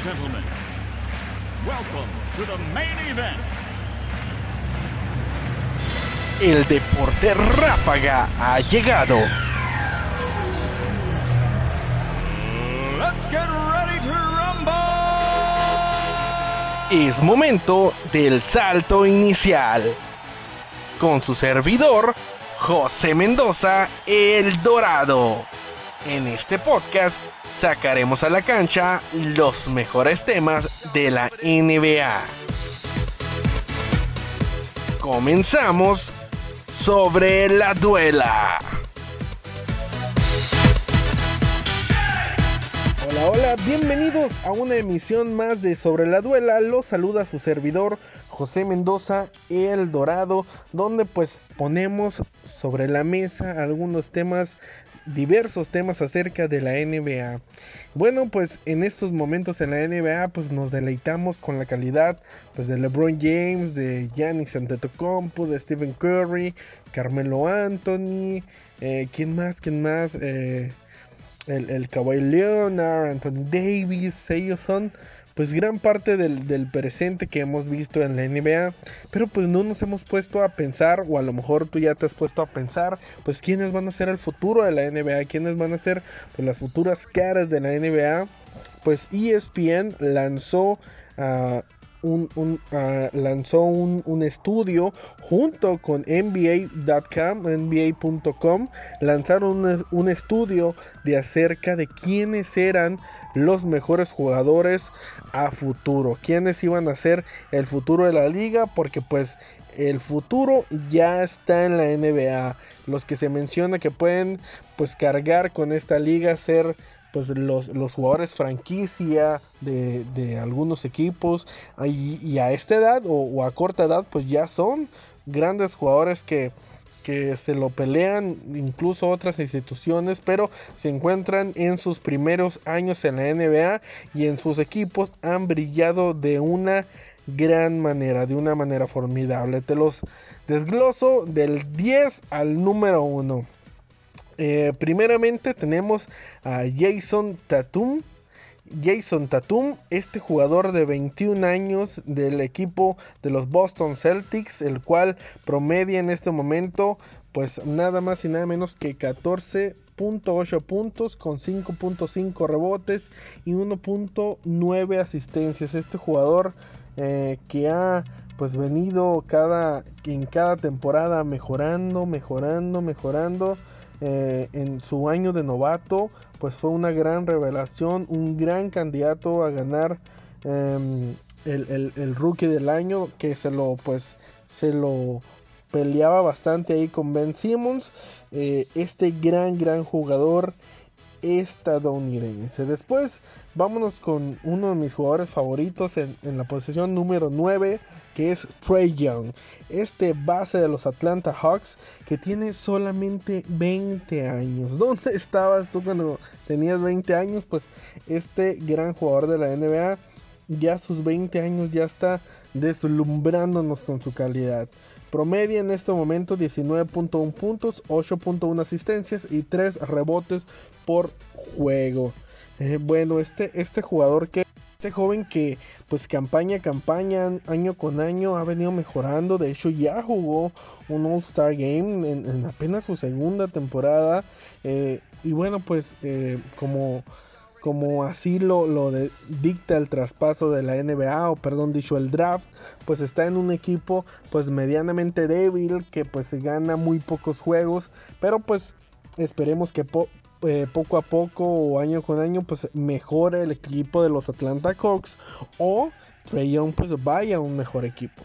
and gentlemen, welcome to the main event. El deporte ráfaga ha llegado. Let's get ready to rumble. Es momento del salto inicial. Con su servidor, José Mendoza, El Dorado. En este podcast sacaremos a la cancha los mejores temas de la NBA. Comenzamos sobre la duela. Hola, hola, bienvenidos a una emisión más de Sobre la Duela. Los saluda su servidor José Mendoza, El Dorado, donde pues ponemos sobre la mesa algunos temas diversos temas acerca de la NBA. Bueno, pues en estos momentos en la NBA pues nos deleitamos con la calidad pues de LeBron James, de Giannis Antetokounmpo, de Stephen Curry, Carmelo Anthony, eh, ¿quién más? ¿Quién más? Eh, el, el Kawhi Leonard, Anthony Davis, ellos son pues gran parte del, presente que hemos visto en la NBA, pero pues no nos hemos puesto a pensar, o a lo mejor tú ya te has puesto a pensar, pues quiénes van a ser el futuro de la NBA, quiénes van a ser pues, las futuras caras de la NBA. Pues ESPN lanzó a un, ah, lanzó un, estudio junto con NBA.com, NBA.com, lanzaron un, estudio de acerca de quiénes eran los mejores jugadores a futuro, quiénes iban a ser el futuro de la liga, porque pues el futuro ya está en la NBA. Los que se menciona que pueden pues cargar con esta liga, ser pues los, los jugadores franquicia de, algunos equipos y, a esta edad o, a corta edad pues ya son grandes jugadores que, que se lo pelean incluso otras instituciones pero se encuentran en sus primeros años en la NBA y en sus equipos han brillado de una gran manera de una manera formidable. Te los desgloso del 10 al número 1 eh, primeramente tenemos a Jason Tatum. Jason Tatum, este jugador de 21 años del equipo de los Boston Celtics, el cual promedia en este momento pues nada más y nada menos que 14.8 puntos con 5.5 rebotes y 1.9 asistencias. Este jugador eh, que ha pues venido cada, en cada temporada mejorando, mejorando, mejorando. Eh, en su año de novato, pues fue una gran revelación, un gran candidato a ganar em, el, rookie del año, que se lo, pues, se lo peleaba bastante ahí con Ben Simmons, eh, este gran, gran jugador estadounidense. Después, vámonos con uno de mis jugadores favoritos en, la posición número 9 que es Trey Young, este base de los Atlanta Hawks que tiene solamente 20 años. ¿Dónde estabas tú cuando tenías 20 años? Pues este gran jugador de la NBA ya a sus 20 años ya está deslumbrándonos con su calidad. Promedia en este momento 19.1 puntos, 8.1 asistencias y 3 rebotes por juego. Eh, bueno, este, este jugador que este joven que pues campaña a campaña, año con año ha venido mejorando. De hecho ya jugó un All Star Game en, apenas su segunda temporada. Eh, y bueno pues eh, como, como así lo, lo dicta el traspaso de la NBA o perdón dicho el draft. Pues está en un equipo pues medianamente débil que pues gana muy pocos juegos. Pero pues esperemos que eh, poco a poco o año con año pues mejore el equipo de los Atlanta Hawks o Trey Young pues vaya a un mejor equipo.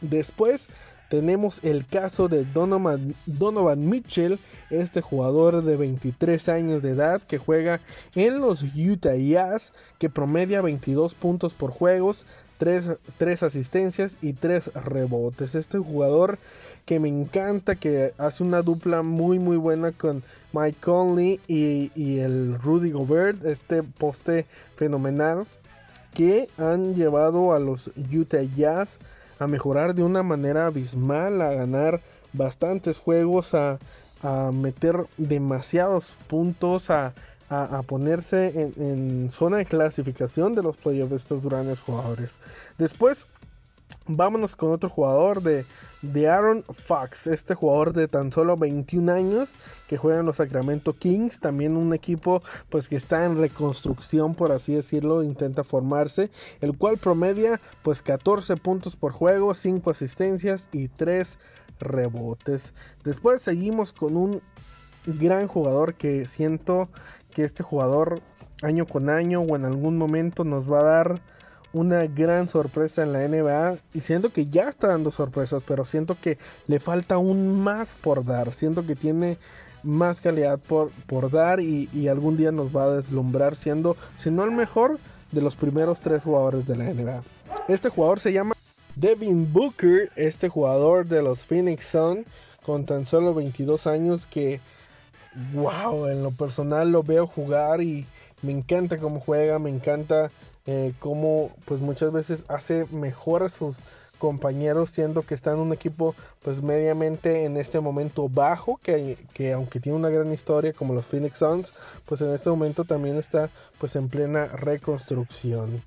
Después tenemos el caso de Donovan, Mitchell, este jugador de 23 años de edad que juega en los Utah Jazz, que promedia 22 puntos por juegos, 3, 3, asistencias y 3 rebotes. Este jugador que me encanta, que hace una dupla muy muy buena con Mike Conley y, el Rudy Gobert, este poste fenomenal que han llevado a los Utah Jazz a mejorar de una manera abismal, a ganar bastantes juegos, a, meter demasiados puntos, a, a, ponerse en, en, zona de clasificación de los playoffs estos grandes jugadores. Después, vámonos con otro jugador de, de Aaron Fox, este jugador de tan solo 21 años que juega en los Sacramento Kings, también un equipo pues que está en reconstrucción por así decirlo, intenta formarse, el cual promedia pues 14 puntos por juego, 5 asistencias y 3 rebotes. Después seguimos con un gran jugador que siento que este jugador año con año o en algún momento nos va a dar una gran sorpresa en la NBA y siento que ya está dando sorpresas, pero siento que le falta aún más por dar, siento que tiene más calidad por, por dar y, algún día nos va a deslumbrar siendo, si no el mejor, de los primeros tres jugadores de la NBA. Este jugador se llama Devin Booker, este jugador de los Phoenix Suns con tan solo 22 años que, wow, en lo personal lo veo jugar y me encanta cómo juega, me encanta eh, como pues muchas veces hace mejor a sus compañeros siendo que está en un equipo pues mediamente en este momento bajo que, que, aunque tiene una gran historia como los Phoenix Suns pues en este momento también está pues en plena reconstrucción.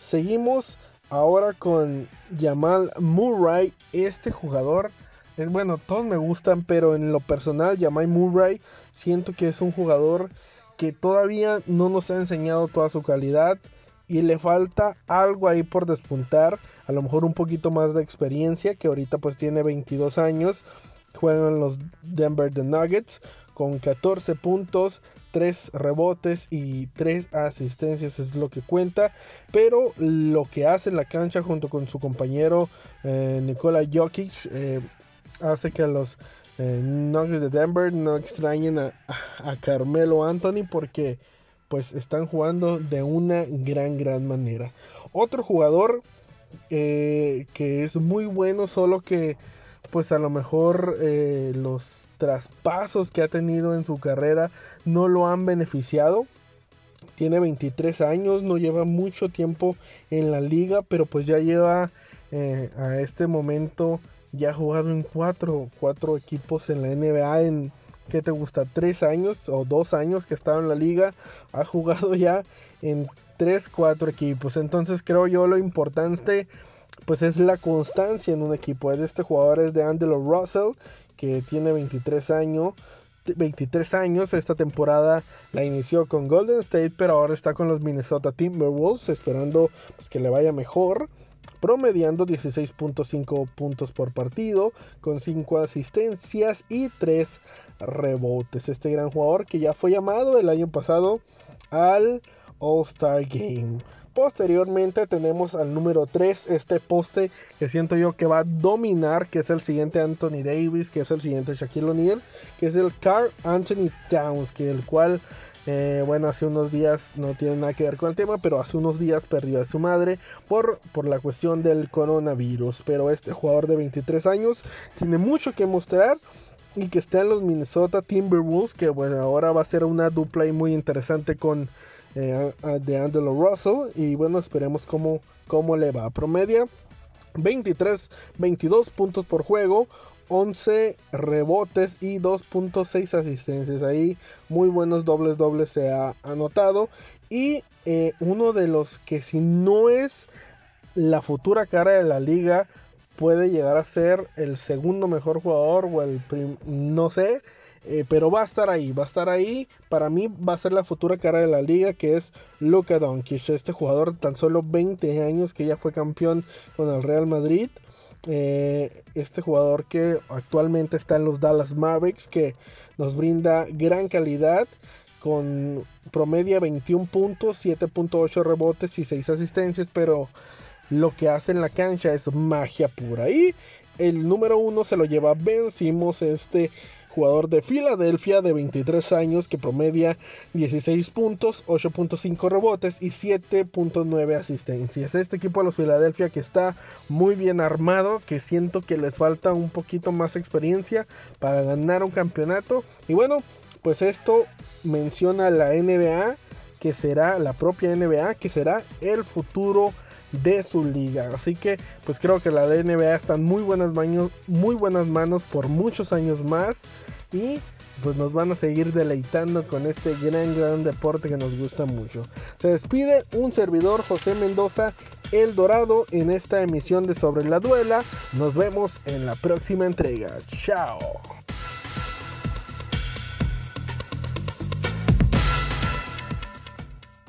Seguimos ahora con Jamal Murray este jugador es bueno todos me gustan pero en lo personal Jamal Murray siento que es un jugador que todavía no nos ha enseñado toda su calidad y le falta algo ahí por despuntar, a lo mejor un poquito más de experiencia, que ahorita pues tiene 22 años, juegan los Denver The Nuggets con 14 puntos, 3 rebotes y 3 asistencias es lo que cuenta, pero lo que hace en la cancha junto con su compañero eh, Nikola Jokic eh, hace que los eh, Nuggets de Denver no extrañen a Carmelo Anthony porque pues están jugando de una gran, gran manera. Otro jugador eh, que es muy bueno, solo que pues a lo mejor eh, los traspasos que ha tenido en su carrera no lo han beneficiado. Tiene 23 años, no lleva mucho tiempo en la liga, pero pues ya lleva eh, a este momento, ya ha jugado en cuatro, cuatro equipos en la NBA ¿qué te gusta? Tres años o dos años que estaba en la liga, ha jugado ya en tres, cuatro equipos. Entonces creo yo lo importante pues es la constancia en un equipo. Es este jugador es de Angelo Russell, que tiene 23 años. 23 años, esta temporada la inició con Golden State, pero ahora está con los Minnesota Timberwolves, esperando pues, que le vaya mejor promediando 16.5 puntos por partido, con 5 asistencias y 3 rebotes. Este gran jugador que ya fue llamado el año pasado al All-Star Game. Posteriormente tenemos al número 3, este poste que siento yo que va a dominar, que es el siguiente Anthony Davis, que es el siguiente Shaquille O'Neal, que es el Carl Anthony Towns, que el cual, eh, bueno, hace unos días no tiene nada que ver con el tema, pero hace unos días perdió a su madre por, por la cuestión del coronavirus. Pero este jugador de 23 años tiene mucho que mostrar y que está en los Minnesota Timberwolves, que bueno, ahora va a ser una dupla muy interesante con eh, de Angelo Russell. Y bueno, esperemos cómo, cómo le va. Promedia 23, 22 puntos por juego, 11 rebotes y 2.6 asistencias. Ahí muy buenos dobles dobles se ha anotado. Y eh, uno de los que si no es la futura cara de la liga, puede llegar a ser el segundo mejor jugador o el no sé, eh, pero va a estar ahí, va a estar ahí. Para mí va a ser la futura cara de la liga que es Luka Doncic, este jugador de tan solo 20 años que ya fue campeón con el Real Madrid. Eh, este jugador que actualmente está en los Dallas Mavericks que nos brinda gran calidad con promedia 21 puntos, 7.8 rebotes y 6 asistencias, pero lo que hace en la cancha es magia pura. Y el número uno se lo lleva Vencimos este jugador de Filadelfia de 23 años que promedia 16 puntos, 8.5 rebotes y 7.9 asistencias. Este equipo de los Filadelfia que está muy bien armado, que siento que les falta un poquito más experiencia para ganar un campeonato. Y bueno, pues esto menciona la NBA, que será la propia NBA, que será el futuro de su liga. Así que pues creo que la NBA está en muy buenas manos, muy buenas manos por muchos años más. Y pues nos van a seguir deleitando con este gran, gran deporte que nos gusta mucho. Se despide un servidor José Mendoza, El Dorado, en esta emisión de Sobre la Duela. Nos vemos en la próxima entrega. Chao.